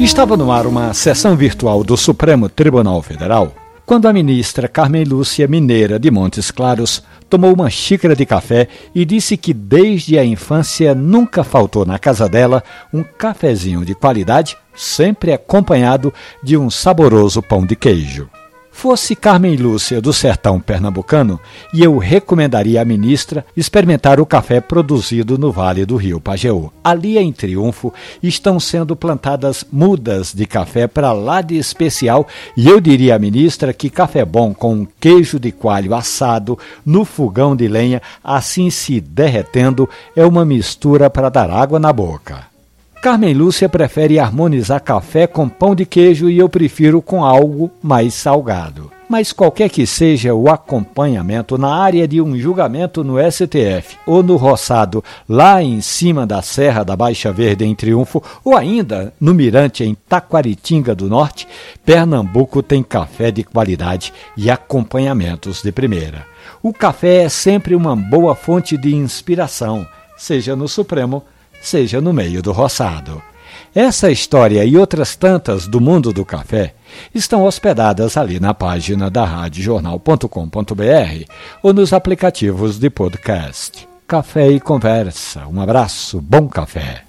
Estava no ar uma sessão virtual do Supremo Tribunal Federal quando a ministra Carmen Lúcia Mineira de Montes Claros tomou uma xícara de café e disse que desde a infância nunca faltou na casa dela um cafezinho de qualidade, sempre acompanhado de um saboroso pão de queijo. Fosse Carmen Lúcia do sertão pernambucano, e eu recomendaria à ministra experimentar o café produzido no Vale do Rio Pajeú. Ali em Triunfo estão sendo plantadas mudas de café para lá de especial, e eu diria à ministra que café bom com queijo de coalho assado no fogão de lenha, assim se derretendo, é uma mistura para dar água na boca. Carmen Lúcia prefere harmonizar café com pão de queijo e eu prefiro com algo mais salgado. Mas qualquer que seja o acompanhamento na área de um julgamento no STF ou no roçado lá em cima da Serra da Baixa Verde em Triunfo ou ainda no Mirante em Taquaritinga do Norte, Pernambuco tem café de qualidade e acompanhamentos de primeira. O café é sempre uma boa fonte de inspiração, seja no Supremo, seja no meio do roçado. Essa história e outras tantas do mundo do café estão hospedadas ali na página da radiojornal.com.br ou nos aplicativos de podcast. Café e conversa. Um abraço, bom café.